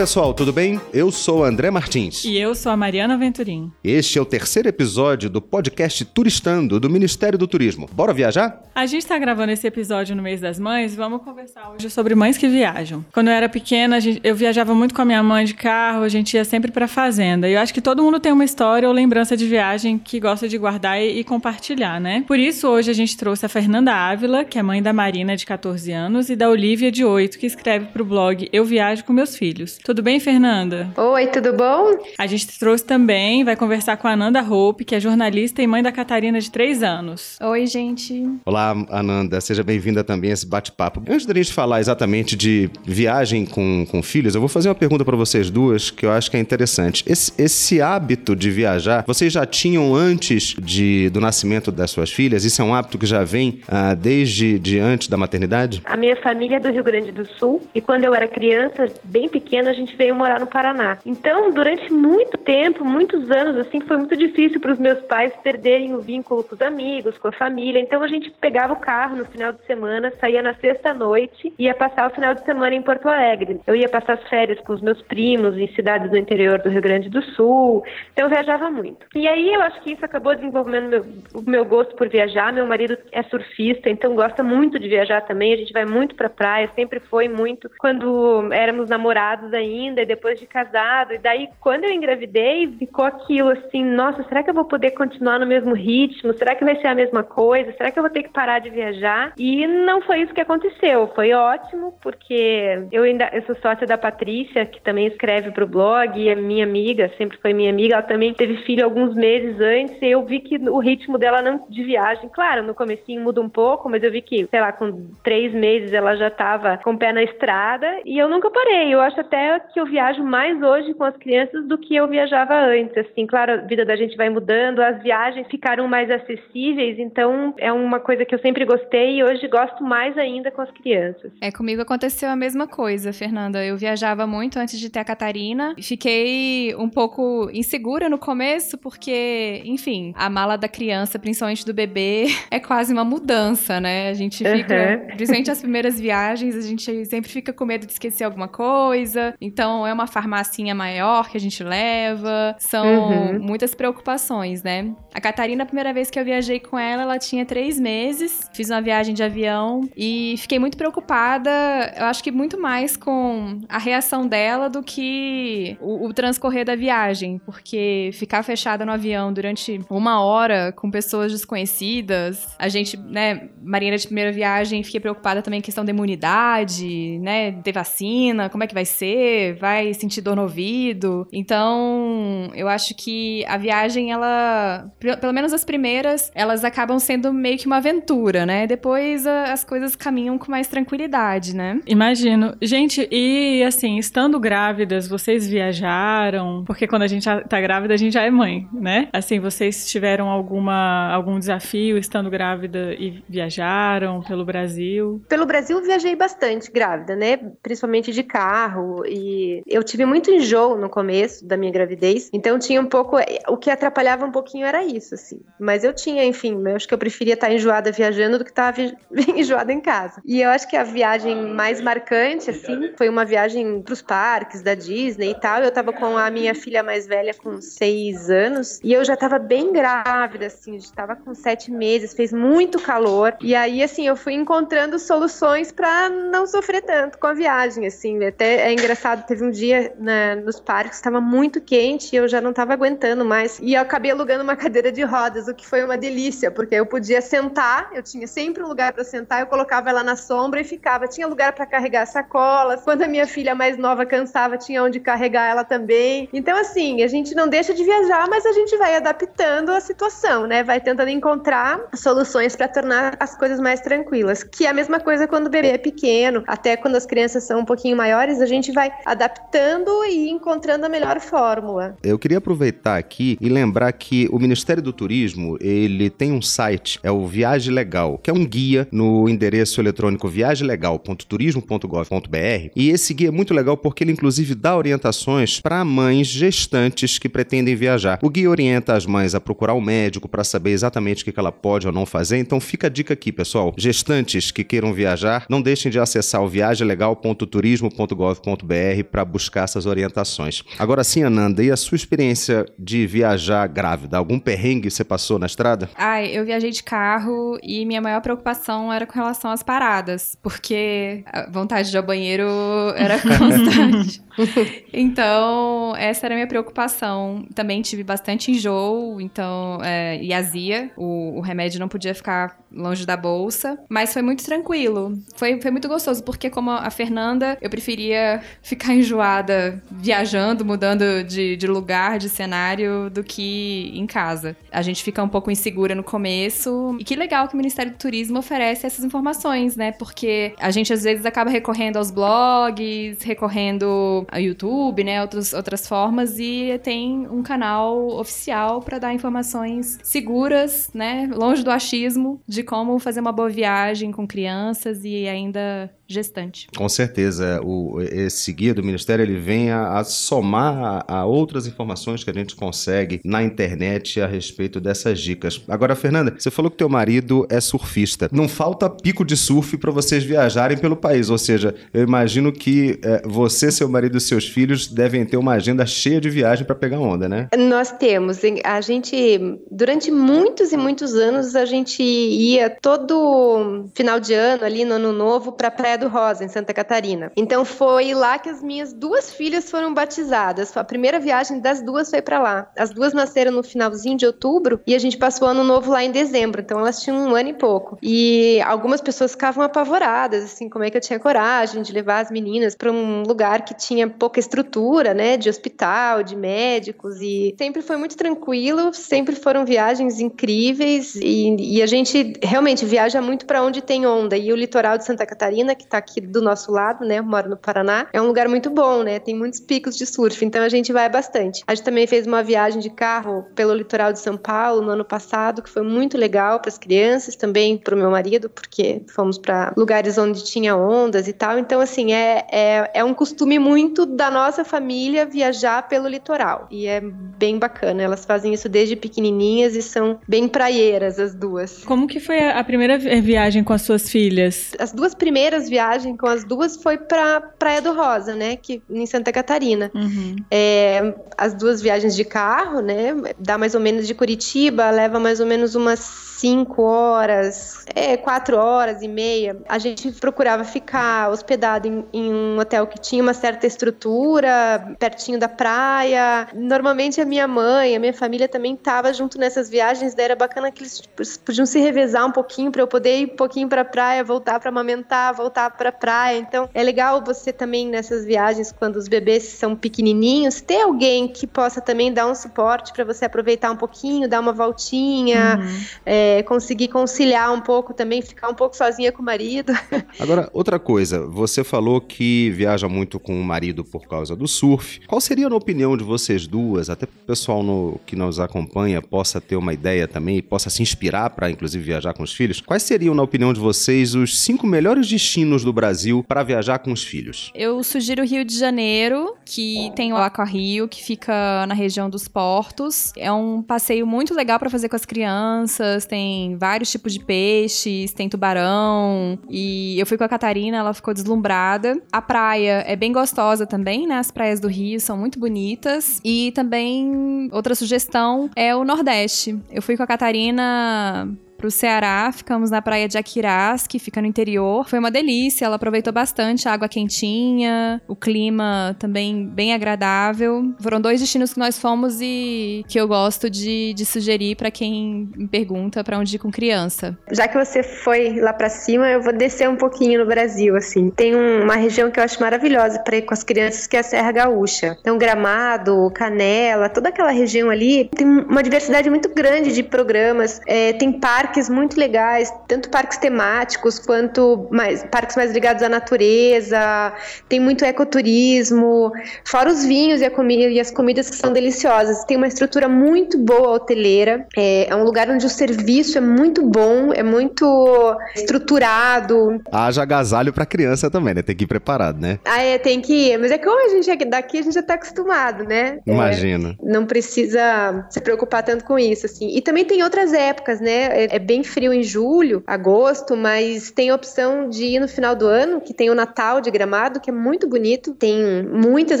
Pessoal, tudo bem? Eu sou André Martins. E eu sou a Mariana Venturim. Este é o terceiro episódio do podcast Turistando do Ministério do Turismo. Bora viajar? A gente está gravando esse episódio no mês das mães. Vamos conversar hoje sobre mães que viajam. Quando eu era pequena, gente, eu viajava muito com a minha mãe de carro, a gente ia sempre para fazenda. E eu acho que todo mundo tem uma história ou lembrança de viagem que gosta de guardar e, e compartilhar, né? Por isso, hoje a gente trouxe a Fernanda Ávila, que é mãe da Marina, de 14 anos, e da Olivia, de 8, que escreve para o blog Eu Viajo com Meus filhos. Tudo bem, Fernanda? Oi, tudo bom? A gente trouxe também, vai conversar com a Ananda Hope, que é jornalista e mãe da Catarina de 3 anos. Oi, gente. Olá, Ananda. Seja bem-vinda também a esse bate-papo. Antes da gente falar exatamente de viagem com, com filhos, eu vou fazer uma pergunta para vocês duas que eu acho que é interessante. Esse, esse hábito de viajar, vocês já tinham antes de, do nascimento das suas filhas? Isso é um hábito que já vem ah, desde de antes da maternidade? A minha família é do Rio Grande do Sul e quando eu era criança, bem pequena, pequena, a gente veio morar no Paraná. Então, durante muito tempo, muitos anos, assim, foi muito difícil para os meus pais perderem o vínculo com os amigos, com a família. Então, a gente pegava o carro no final de semana, saía na sexta-noite e ia passar o final de semana em Porto Alegre. Eu ia passar as férias com os meus primos em cidades do interior do Rio Grande do Sul. Então, eu viajava muito. E aí, eu acho que isso acabou desenvolvendo o meu gosto por viajar. Meu marido é surfista, então gosta muito de viajar também. A gente vai muito para praia, sempre foi muito. Quando éramos namorados, ainda, depois de casado. E daí, quando eu engravidei, ficou aquilo assim: nossa, será que eu vou poder continuar no mesmo ritmo? Será que vai ser a mesma coisa? Será que eu vou ter que parar de viajar? E não foi isso que aconteceu. Foi ótimo, porque eu ainda eu sou sócia da Patrícia, que também escreve para o blog, e é minha amiga, sempre foi minha amiga. Ela também teve filho alguns meses antes, e eu vi que o ritmo dela não de viagem, claro, no comecinho muda um pouco, mas eu vi que, sei lá, com três meses ela já estava com o pé na estrada, e eu nunca parei. Eu acho até que eu viajo mais hoje com as crianças do que eu viajava antes. Assim, claro, a vida da gente vai mudando, as viagens ficaram mais acessíveis, então é uma coisa que eu sempre gostei e hoje gosto mais ainda com as crianças. É, comigo aconteceu a mesma coisa, Fernanda. Eu viajava muito antes de ter a Catarina. Fiquei um pouco insegura no começo, porque, enfim, a mala da criança, principalmente do bebê, é quase uma mudança, né? A gente fica, uhum. principalmente as primeiras viagens, a gente sempre fica com medo de esquecer alguma coisa. Então é uma farmacinha maior que a gente leva. São uhum. muitas preocupações, né? A Catarina, a primeira vez que eu viajei com ela, ela tinha três meses. Fiz uma viagem de avião e fiquei muito preocupada. Eu acho que muito mais com a reação dela do que o, o transcorrer da viagem, porque ficar fechada no avião durante uma hora com pessoas desconhecidas, a gente, né, Marina de primeira viagem, fiquei preocupada também com questão da imunidade, né, ter vacina, como é que vai ser vai sentir dor no ouvido. Então, eu acho que a viagem, ela, pelo menos as primeiras, elas acabam sendo meio que uma aventura, né? Depois as coisas caminham com mais tranquilidade, né? Imagino. Gente, e assim, estando grávidas, vocês viajaram? Porque quando a gente tá grávida, a gente já é mãe, né? Assim, vocês tiveram alguma algum desafio estando grávida e viajaram pelo Brasil? Pelo Brasil viajei bastante grávida, né? Principalmente de carro, e eu tive muito enjoo no começo da minha gravidez, então tinha um pouco, o que atrapalhava um pouquinho era isso, assim. Mas eu tinha, enfim, eu acho que eu preferia estar enjoada viajando do que estar enjoada em casa. E eu acho que a viagem mais marcante, assim, foi uma viagem pros parques da Disney e tal. Eu tava com a minha filha mais velha com seis anos e eu já tava bem grávida, assim, já tava com sete meses, fez muito calor. E aí, assim, eu fui encontrando soluções para não sofrer tanto com a viagem, assim. Até é engraçado teve um dia né, nos parques, estava muito quente e eu já não estava aguentando mais. E eu acabei alugando uma cadeira de rodas, o que foi uma delícia, porque eu podia sentar, eu tinha sempre um lugar para sentar, eu colocava ela na sombra e ficava. Tinha lugar para carregar sacolas. Quando a minha filha mais nova cansava, tinha onde carregar ela também. Então, assim, a gente não deixa de viajar, mas a gente vai adaptando a situação, né? Vai tentando encontrar soluções para tornar as coisas mais tranquilas. Que é a mesma coisa quando o bebê é pequeno, até quando as crianças são um pouquinho maiores, a gente vai adaptando e encontrando a melhor fórmula. Eu queria aproveitar aqui e lembrar que o Ministério do Turismo, ele tem um site, é o Viagem Legal, que é um guia no endereço eletrônico viagelegal.turismo.gov.br. E esse guia é muito legal porque ele inclusive dá orientações para mães gestantes que pretendem viajar. O guia orienta as mães a procurar o um médico para saber exatamente o que ela pode ou não fazer. Então fica a dica aqui, pessoal. Gestantes que queiram viajar, não deixem de acessar o viagelegal.turismo.gov.br para buscar essas orientações. Agora sim, Ananda, e a sua experiência de viajar grávida? Algum perrengue você passou na estrada? Ai, eu viajei de carro e minha maior preocupação era com relação às paradas, porque a vontade de ir ao banheiro era constante. então, essa era a minha preocupação. Também tive bastante enjoo, então, é, e azia. O, o remédio não podia ficar longe da bolsa, mas foi muito tranquilo. Foi, foi muito gostoso, porque como a Fernanda, eu preferia ficar enjoada viajando, mudando de, de lugar, de cenário, do que em casa. A gente fica um pouco insegura no começo. E que legal que o Ministério do Turismo oferece essas informações, né? Porque a gente às vezes acaba recorrendo aos blogs, recorrendo YouTube, né? Outros, outras formas, e tem um canal oficial para dar informações seguras, né? Longe do achismo de como fazer uma boa viagem com crianças e ainda gestante. Com certeza, o, esse guia do Ministério ele vem a, a somar a, a, outras informações que a gente consegue na internet a respeito dessas dicas. Agora, Fernanda, você falou que teu marido é surfista. Não falta pico de surf para vocês viajarem pelo país, ou seja, eu imagino que é, você, seu marido e seus filhos devem ter uma agenda cheia de viagem para pegar onda, né? Nós temos. A gente, durante muitos e muitos anos, a gente ia todo final de ano ali no ano novo para praia do Rosa, em Santa Catarina. Então foi lá que as minhas duas filhas foram batizadas. A primeira viagem das duas foi para lá. As duas nasceram no finalzinho de outubro e a gente passou o ano novo lá em dezembro. Então elas tinham um ano e pouco. E algumas pessoas ficavam apavoradas, assim, como é que eu tinha coragem de levar as meninas para um lugar que tinha pouca estrutura, né, de hospital, de médicos e sempre foi muito tranquilo, sempre foram viagens incríveis e, e a gente realmente viaja muito para onde tem onda. E o litoral de Santa Catarina, que está aqui do nosso lado, né? Eu moro no Paraná. É um lugar muito bom, né? Tem muitos picos de surf, então a gente vai bastante. A gente também fez uma viagem de carro pelo litoral de São Paulo no ano passado, que foi muito legal para as crianças, também para o meu marido, porque fomos para lugares onde tinha ondas e tal. Então, assim, é, é, é um costume muito da nossa família viajar pelo litoral. E é bem bacana. Elas fazem isso desde pequenininhas e são bem praieiras as duas. Como que foi a primeira viagem com as suas filhas? As duas primeiras viagens viagem com as duas foi para Praia do Rosa, né? Que, em Santa Catarina. Uhum. É, as duas viagens de carro, né? Dá mais ou menos de Curitiba, leva mais ou menos umas cinco horas, é, quatro horas e meia, a gente procurava ficar hospedado em, em, um hotel que tinha uma certa estrutura, pertinho da praia. Normalmente a minha mãe, a minha família também estava junto nessas viagens, daí era bacana que eles tipo, podiam se revezar um pouquinho para eu poder ir um pouquinho para a praia, voltar para amamentar, voltar para a praia. Então é legal você também nessas viagens, quando os bebês são pequenininhos, ter alguém que possa também dar um suporte para você aproveitar um pouquinho, dar uma voltinha. Uhum. É, é, conseguir conciliar um pouco também, ficar um pouco sozinha com o marido. Agora, outra coisa, você falou que viaja muito com o marido por causa do surf. Qual seria, na opinião de vocês duas, até para o pessoal no, que nos acompanha possa ter uma ideia também e possa se inspirar para, inclusive, viajar com os filhos? Quais seriam, na opinião de vocês, os cinco melhores destinos do Brasil para viajar com os filhos? Eu sugiro o Rio de Janeiro, que tem o Aqua Rio, que fica na região dos portos. É um passeio muito legal para fazer com as crianças, tem tem vários tipos de peixes, tem tubarão. E eu fui com a Catarina, ela ficou deslumbrada. A praia é bem gostosa também, né? As praias do Rio são muito bonitas. E também, outra sugestão é o Nordeste. Eu fui com a Catarina para o Ceará, ficamos na praia de Aquirás, que fica no interior. Foi uma delícia, ela aproveitou bastante a água quentinha, o clima também bem agradável. Foram dois destinos que nós fomos e que eu gosto de, de sugerir para quem me pergunta para onde ir com criança. Já que você foi lá para cima, eu vou descer um pouquinho no Brasil, assim. Tem uma região que eu acho maravilhosa para ir com as crianças, que é a Serra Gaúcha. Então, Gramado, Canela, toda aquela região ali tem uma diversidade muito grande de programas. É, tem parques parques muito legais, tanto parques temáticos quanto mais, parques mais ligados à natureza, tem muito ecoturismo, fora os vinhos e, a comida, e as comidas que são deliciosas. Tem uma estrutura muito boa hoteleira, é, é um lugar onde o serviço é muito bom, é muito estruturado. Haja agasalho para criança também, né? Tem que ir preparado, né? Ah, é, tem que ir. Mas é que como a gente é daqui, a gente já tá acostumado, né? Imagina. É, não precisa se preocupar tanto com isso, assim. E também tem outras épocas, né? É, é bem frio em julho, agosto, mas tem a opção de ir no final do ano, que tem o Natal de Gramado, que é muito bonito, tem muitas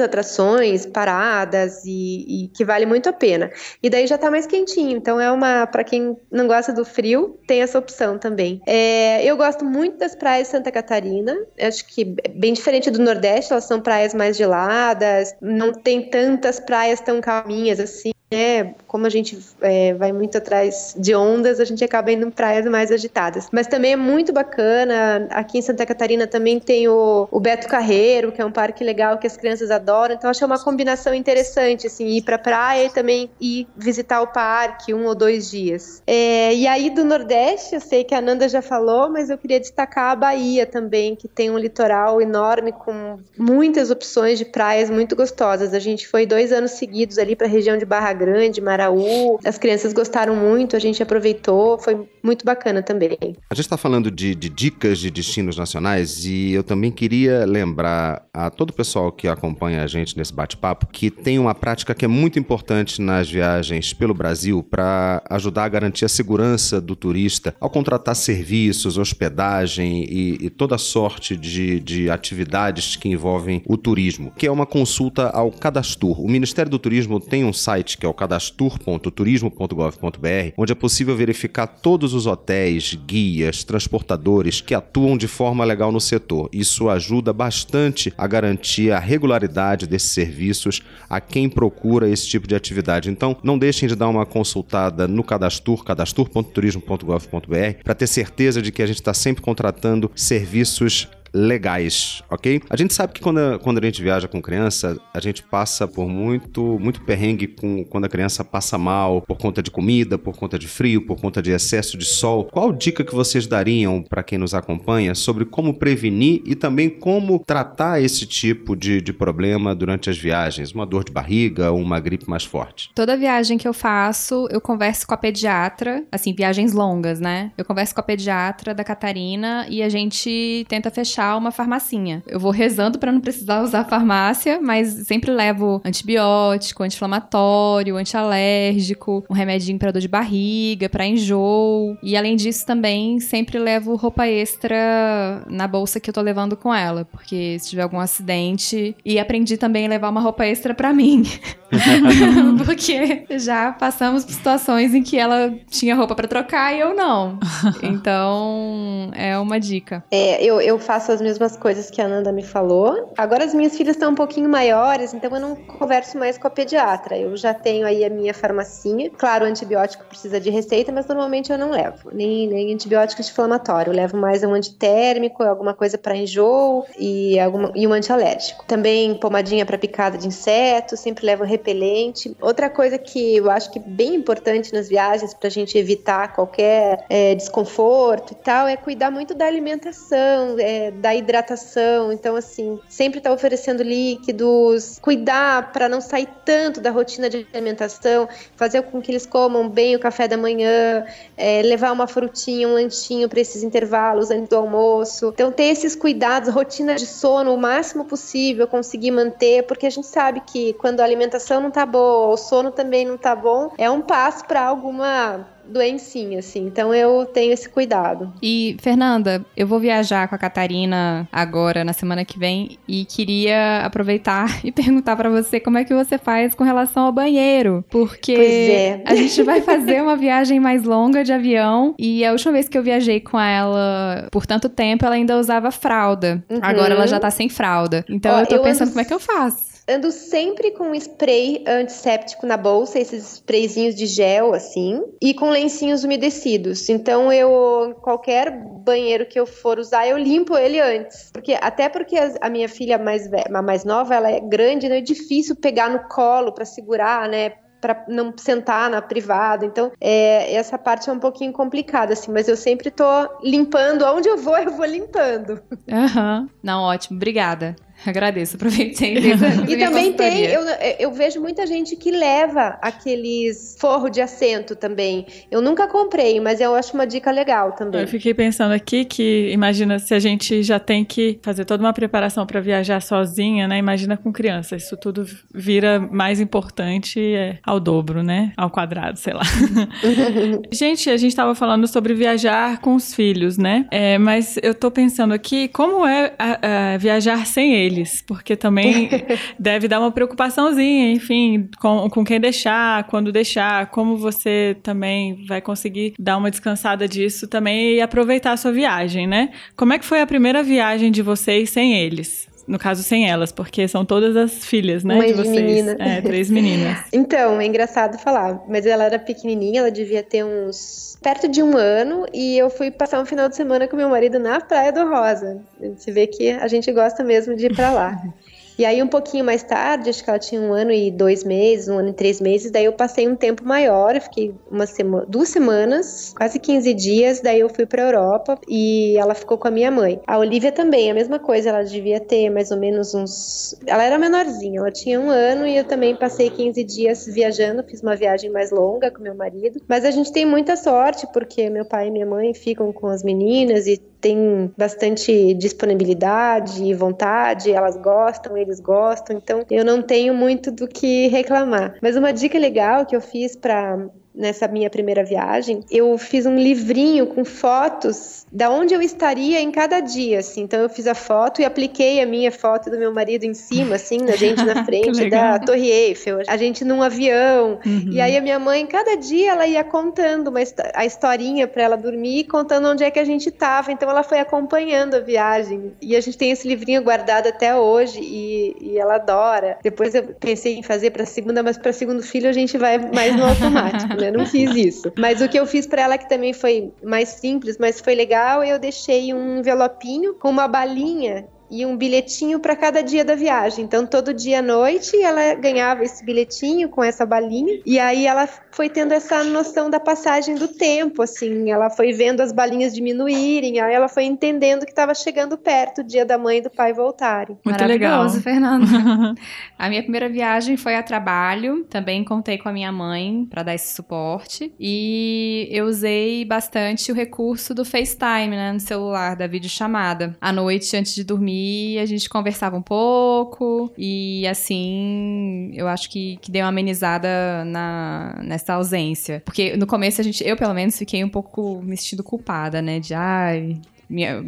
atrações, paradas e, e que vale muito a pena. E daí já tá mais quentinho, então é uma para quem não gosta do frio, tem essa opção também. É, eu gosto muito das praias de Santa Catarina, acho que é bem diferente do Nordeste, elas são praias mais geladas, não tem tantas praias tão calminhas assim é, como a gente é, vai muito atrás de ondas, a gente acaba indo em praias mais agitadas. Mas também é muito bacana. Aqui em Santa Catarina também tem o, o Beto Carreiro, que é um parque legal que as crianças adoram. Então acho é uma combinação interessante, assim, ir pra praia e também ir visitar o parque um ou dois dias. É, e aí do Nordeste, eu sei que a Nanda já falou, mas eu queria destacar a Bahia também, que tem um litoral enorme com muitas opções de praias muito gostosas. A gente foi dois anos seguidos ali para a região de Barra Grande, Maraú. As crianças gostaram muito, a gente aproveitou, foi muito bacana também. A gente está falando de, de, dicas de destinos nacionais e eu também queria lembrar a todo o pessoal que acompanha a gente nesse bate-papo que tem uma prática que é muito importante nas viagens pelo Brasil para ajudar a garantir a segurança do turista ao contratar serviços, hospedagem e, e toda sorte de, de atividades que envolvem o turismo, que é uma consulta ao Cadastur. O Ministério do Turismo tem um site que é o cadastur.turismo.gov.br, onde é possível verificar todos os hotéis, guias, transportadores que atuam de forma legal no setor. Isso ajuda bastante a garantir a regularidade desses serviços a quem procura esse tipo de atividade. Então, não deixem de dar uma consultada no Cadastur, cadastur.turismo.gov.br, para ter certeza de que a gente está sempre contratando serviços legais, ok? A gente sabe que quando a, quando a gente viaja com criança, a gente passa por muito, muito perrengue com, quando a criança passa mal por conta de comida, por conta de frio, por conta de excesso de sol. Qual dica que vocês dariam para quem nos acompanha sobre como prevenir e também como tratar esse tipo de, de problema durante as viagens? Uma dor de barriga ou uma gripe mais forte? Toda viagem que eu faço, eu converso com a pediatra, assim, viagens longas, né? Eu converso com a pediatra da Catarina e a gente tenta fechar achar uma farmacinha. Eu vou rezando para não precisar usar farmácia, mas sempre levo antibiótico, anti-inflamatório, antialérgico, um remedinho para dor de barriga, para enjoo. E além disso, também sempre levo roupa extra na bolsa que eu tô levando com ela, porque se tiver algum acidente. E aprendi também a levar uma roupa extra para mim. porque já passamos por situações em que ela tinha roupa para trocar e eu não. Então, é uma dica. É, eu, eu faço faço as mesmas coisas que a Nanda me falou. Agora as minhas filhas estão um pouquinho maiores, então eu não converso mais com a pediatra. Eu já tenho aí a minha farmacinha. Claro, o antibiótico precisa de receita, mas normalmente eu não levo. Nem, nem antibiótico inflamatório. Eu levo mais um antitérmico, alguma coisa para enjoo e, alguma, e um antialérgico. Também pomadinha para picada de inseto, sempre levo repelente. Outra coisa que eu acho que é bem importante nas viagens para a gente evitar qualquer é, desconforto e tal é cuidar muito da alimentação, é, da hidratação. Então, assim, sempre estar tá oferecendo líquidos, cuidar para não sair tanto da rotina de alimentação, fazer com que eles comam bem o café da manhã, é, levar uma frutinha, um lanchinho para esses intervalos antes do almoço. Então, ter esses cuidados, rotina de sono o máximo possível, conseguir manter, porque a gente sabe que quando a alimentação não tá boa, o sono também não tá bom, é um passo para alguma doencinha, assim. Então eu tenho esse cuidado. E, Fernanda, eu vou viajar com a Catarina agora, na semana que vem, e queria aproveitar e perguntar para você como é que você faz com relação ao banheiro. Porque é. a gente vai fazer uma viagem mais longa de avião, e a última vez que eu viajei com ela por tanto tempo, ela ainda usava fralda. Uhum. Agora ela já tá sem fralda. Então Ó, eu tô eu pensando ando... como é que eu faço ando sempre com spray antisséptico na bolsa, esses sprayzinhos de gel, assim, e com lencinhos umedecidos. Então, eu, qualquer banheiro que eu for usar, eu limpo ele antes. Porque, até porque a, minha filha mais, a mais nova, ela é grande, não né? é difícil pegar no colo para segurar, né? para não sentar na privada. Então, é, essa parte é um pouquinho complicada, assim, mas eu sempre tô limpando. Onde eu vou, eu vou limpando. Aham. Uhum. Não, ótimo. Obrigada. Agradeço, aproveitei. e também tem, eu, eu vejo muita gente que leva aqueles forro de assento também. Eu nunca comprei, mas eu acho uma dica legal também. Eu fiquei pensando aqui que, imagina se a gente já tem que fazer toda uma preparação para viajar sozinha, né? Imagina com criança. Isso tudo vira mais importante é, ao dobro, né? Ao quadrado, sei lá. gente, a gente estava falando sobre viajar com os filhos, né? É, mas eu tô pensando aqui como é a, a viajar sem eles, porque também deve dar uma preocupaçãozinha, enfim, com, com quem deixar, quando deixar, como você também vai conseguir dar uma descansada disso também e aproveitar a sua viagem, né? Como é que foi a primeira viagem de vocês sem eles? No caso, sem elas, porque são todas as filhas, né? Mãe de vocês. menina. É, três meninas. então, é engraçado falar, mas ela era pequenininha, ela devia ter uns perto de um ano e eu fui passar um final de semana com meu marido na Praia do Rosa. Você vê que a gente gosta mesmo de ir para lá. E aí, um pouquinho mais tarde, acho que ela tinha um ano e dois meses, um ano e três meses, daí eu passei um tempo maior, fiquei uma semana, duas semanas, quase 15 dias, daí eu fui pra Europa e ela ficou com a minha mãe. A Olivia também, a mesma coisa, ela devia ter mais ou menos uns. Ela era menorzinha, ela tinha um ano e eu também passei 15 dias viajando, fiz uma viagem mais longa com meu marido. Mas a gente tem muita sorte, porque meu pai e minha mãe ficam com as meninas e tem bastante disponibilidade e vontade, elas gostam, eles gostam, então eu não tenho muito do que reclamar. Mas uma dica legal que eu fiz para nessa minha primeira viagem, eu fiz um livrinho com fotos da onde eu estaria em cada dia, assim. Então eu fiz a foto e apliquei a minha foto do meu marido em cima, assim, a gente na frente da Torre Eiffel, a gente num avião. Uhum. E aí a minha mãe, cada dia ela ia contando uma, a historinha para ela dormir, contando onde é que a gente estava. Então ela foi acompanhando a viagem. E a gente tem esse livrinho guardado até hoje e, e ela adora. Depois eu pensei em fazer para segunda, mas para segundo filho a gente vai mais no automático, né? Não fiz isso. Mas o que eu fiz para ela que também foi mais simples, mas foi legal legal, eu deixei um envelopinho com uma balinha e um bilhetinho para cada dia da viagem. Então, todo dia à noite ela ganhava esse bilhetinho com essa balinha. E aí ela foi tendo essa noção da passagem do tempo, assim. Ela foi vendo as balinhas diminuírem, aí ela foi entendendo que estava chegando perto o dia da mãe e do pai voltarem. Muito legal, Fernanda. a minha primeira viagem foi a trabalho. Também contei com a minha mãe para dar esse suporte. E eu usei bastante o recurso do FaceTime, né, no celular, da videochamada. À noite, antes de dormir, a gente conversava um pouco e assim eu acho que, que deu uma amenizada na, nessa ausência. Porque no começo a gente, eu pelo menos fiquei um pouco me sentindo culpada, né? De ai, minha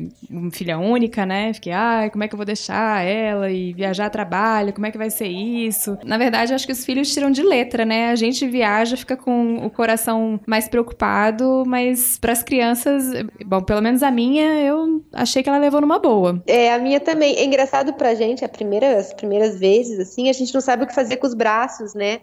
filha única, né? Fiquei, ai, como é que eu vou deixar ela e viajar a trabalho? Como é que vai ser isso? Na verdade, eu acho que os filhos tiram de letra, né? A gente viaja, fica com o coração mais preocupado, mas para as crianças, bom, pelo menos a minha, eu achei que ela levou numa boa. É, a minha também. É engraçado pra gente, a primeira, as primeiras vezes, assim, a gente não sabe o que fazer com os braços, né?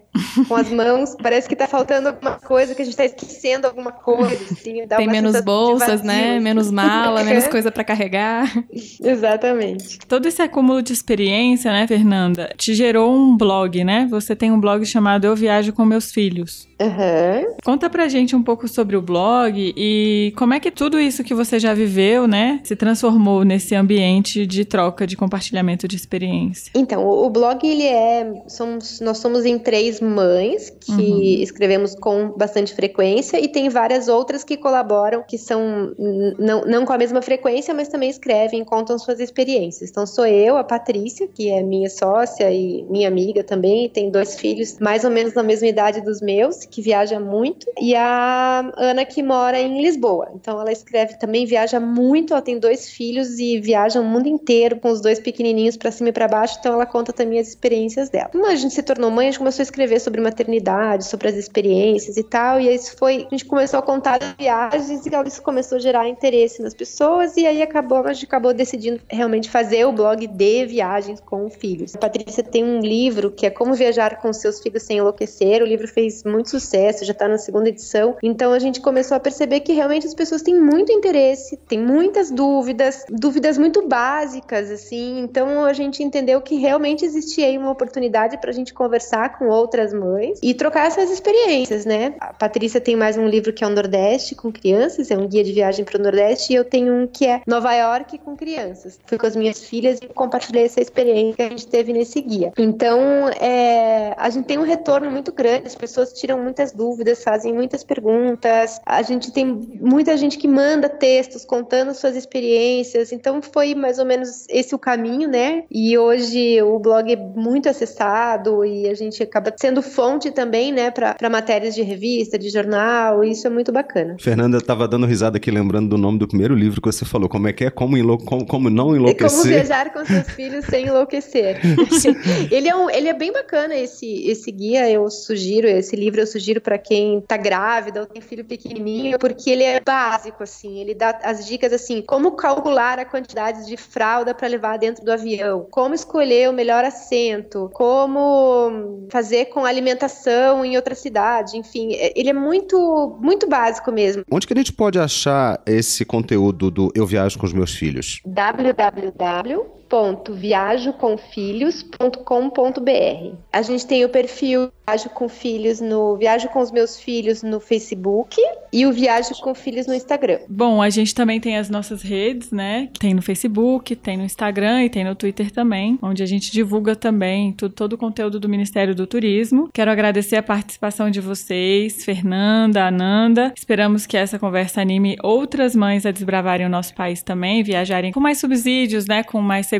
Com as mãos, parece que tá faltando alguma coisa, que a gente tá esquecendo alguma coisa, assim. Tem menos bolsas, né? Menos mala, menos coisa para carregar. Exatamente. Todo esse acúmulo de experiência, né, Fernanda, te gerou um blog, né? Você tem um blog chamado Eu Viajo com Meus Filhos. Uhum. Conta pra gente um pouco sobre o blog e como é que tudo isso que você já viveu, né, se transformou nesse ambiente de troca, de compartilhamento de experiência. Então, o blog, ele é. Somos, nós somos em três mães que uhum. escrevemos com bastante frequência e tem várias outras que colaboram, que são não, não com a mesma frequência, mas também escrevem, contam suas experiências. Então, sou eu, a Patrícia, que é minha sócia e minha amiga também, tem dois filhos mais ou menos na mesma idade dos meus que viaja muito, e a Ana, que mora em Lisboa. Então, ela escreve também, viaja muito, ela tem dois filhos e viaja o mundo inteiro com os dois pequenininhos para cima e para baixo, então ela conta também as experiências dela. Quando a gente se tornou mãe, a gente começou a escrever sobre maternidade, sobre as experiências e tal, e isso foi, a gente começou a contar as viagens e isso começou a gerar interesse nas pessoas, e aí acabou, a gente acabou decidindo realmente fazer o blog de viagens com filhos. A Patrícia tem um livro que é Como Viajar com Seus Filhos Sem Enlouquecer, o livro fez muito sucesso, já está na segunda edição. Então a gente começou a perceber que realmente as pessoas têm muito interesse, têm muitas dúvidas, dúvidas muito básicas, assim. Então a gente entendeu que realmente existia aí uma oportunidade para a gente conversar com outras mães e trocar essas experiências, né? A Patrícia tem mais um livro que é o Nordeste com crianças, é um guia de viagem para o Nordeste, e eu tenho um que é Nova York com crianças. Fui com as minhas filhas e compartilhei essa experiência que a gente teve nesse guia. Então, é, a gente tem um retorno muito grande, as pessoas tiram muitas dúvidas, fazem muitas perguntas, a gente tem muita gente que manda textos contando suas experiências, então foi mais ou menos esse o caminho, né? E hoje o blog é muito acessado e a gente acaba sendo fonte também, né, para matérias de revista, de jornal, e isso é muito bacana. Fernanda estava dando risada aqui lembrando do nome do primeiro livro que você falou, como é que é? Como, enlou como, como não enlouquecer. Como viajar com seus filhos sem enlouquecer. ele, é um, ele é bem bacana esse, esse guia, eu sugiro, esse livro eu sugiro para quem tá grávida ou tem filho pequenininho, porque ele é básico, assim, ele dá as dicas, assim, como calcular a quantidade de fralda para levar dentro do avião, como escolher o melhor assento, como fazer com alimentação em outra cidade, enfim, é, ele é muito, muito básico mesmo. Onde que a gente pode achar esse conteúdo do Eu Viajo com os Meus Filhos? www www.viajoconfilhos.com.br. A gente tem o perfil Viajo com Filhos no Viajo com os Meus Filhos no Facebook e o Viajo com Filhos no Instagram. Bom, a gente também tem as nossas redes, né? Tem no Facebook, tem no Instagram e tem no Twitter também, onde a gente divulga também tudo, todo o conteúdo do Ministério do Turismo. Quero agradecer a participação de vocês, Fernanda, Ananda. Esperamos que essa conversa anime outras mães a desbravarem o nosso país também, viajarem com mais subsídios, né? Com mais segurança,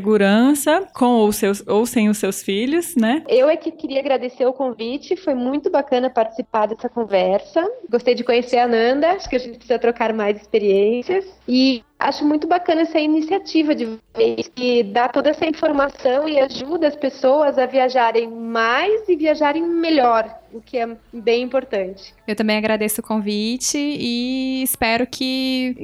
com ou, seus, ou sem os seus filhos, né? Eu é que queria agradecer o convite, foi muito bacana participar dessa conversa. Gostei de conhecer a Nanda, acho que a gente precisa trocar mais experiências. E acho muito bacana essa iniciativa de vocês, que dá toda essa informação e ajuda as pessoas a viajarem mais e viajarem melhor, o que é bem importante. Eu também agradeço o convite e espero que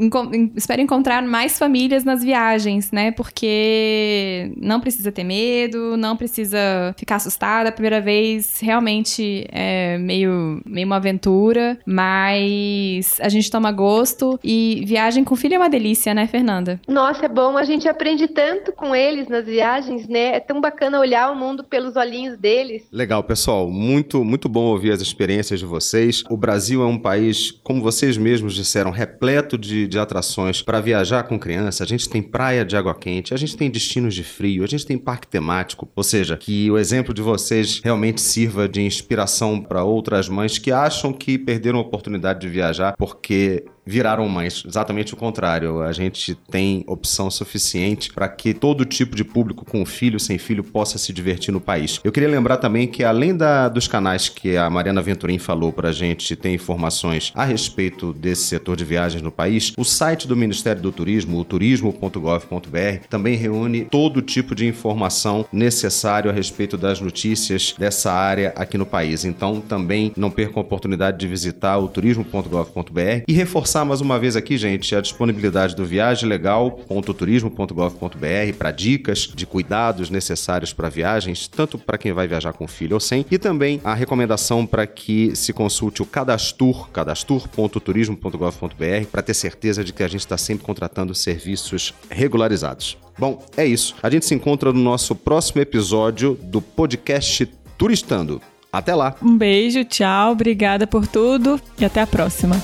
espero encontrar mais famílias nas viagens, né? Porque não precisa ter medo, não precisa ficar assustada. A primeira vez realmente é meio, meio uma aventura, mas a gente toma gosto e viagem com filho é uma delícia, né, Fernanda? Nossa, é bom. A gente aprende tanto com eles nas viagens, né? É tão bacana olhar o mundo pelos olhinhos deles. Legal, pessoal. Muito, muito bom ouvir as experiências de vocês. O Brasil é um país, como vocês mesmos disseram, repleto de, de atrações para viajar com criança. A gente tem praia de água quente, a gente tem destinos de frio, a gente tem parque temático. Ou seja, que o exemplo de vocês realmente sirva de inspiração para outras mães que acham que perderam a oportunidade de viajar porque viraram mães. Exatamente o contrário. A gente tem opção suficiente para que todo tipo de público com filho, sem filho, possa se divertir no país. Eu queria lembrar também que, além da, dos canais que a Mariana Venturim falou para a gente ter informações a respeito desse setor de viagens no país, o site do Ministério do Turismo, o turismo.gov.br, também reúne todo tipo de informação necessário a respeito das notícias dessa área aqui no país. Então, também não percam a oportunidade de visitar o turismo.gov.br e reforçar reforçar mais uma vez aqui, gente, a disponibilidade do viagelegal.turismo.gov.br para dicas de cuidados necessários para viagens, tanto para quem vai viajar com filho ou sem, e também a recomendação para que se consulte o Cadastur, cadastur.turismo.gov.br, para ter certeza de que a gente está sempre contratando serviços regularizados. Bom, é isso. A gente se encontra no nosso próximo episódio do podcast Turistando. Até lá. Um beijo, tchau, obrigada por tudo e até a próxima.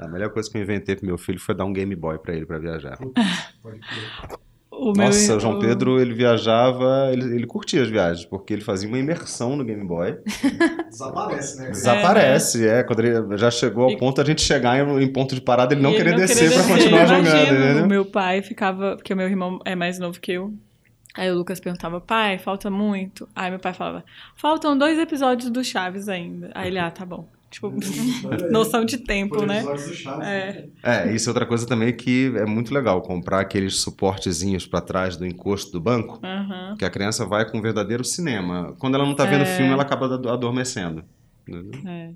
A melhor coisa que eu inventei pro meu filho foi dar um Game Boy pra ele pra viajar. O Nossa, o João o- Pedro, ele viajava, ele, ele curtia as viagens, porque ele fazia uma imersão no Game Boy. Desaparece, né? Desaparece, é. Quando ele já chegou ao E- ponto a gente chegar em, em ponto de parada, ele não E querer ele descer pra descer. continuar jogando, O entendeu? meu pai ficava, porque o meu irmão é mais novo que eu. Aí o Lucas perguntava, pai, falta muito? Aí meu pai falava, faltam dois episódios do Chaves ainda. Aí ele, ah, tá bom. Tipo, noção de tempo, né? do Chaves, É. É, isso é outra coisa também que é muito legal, comprar aqueles suportezinhos pra trás do encosto do banco, Aham. que a criança vai com um verdadeiro cinema. Quando ela não tá vendo É. filme, ela acaba ado- adormecendo. É.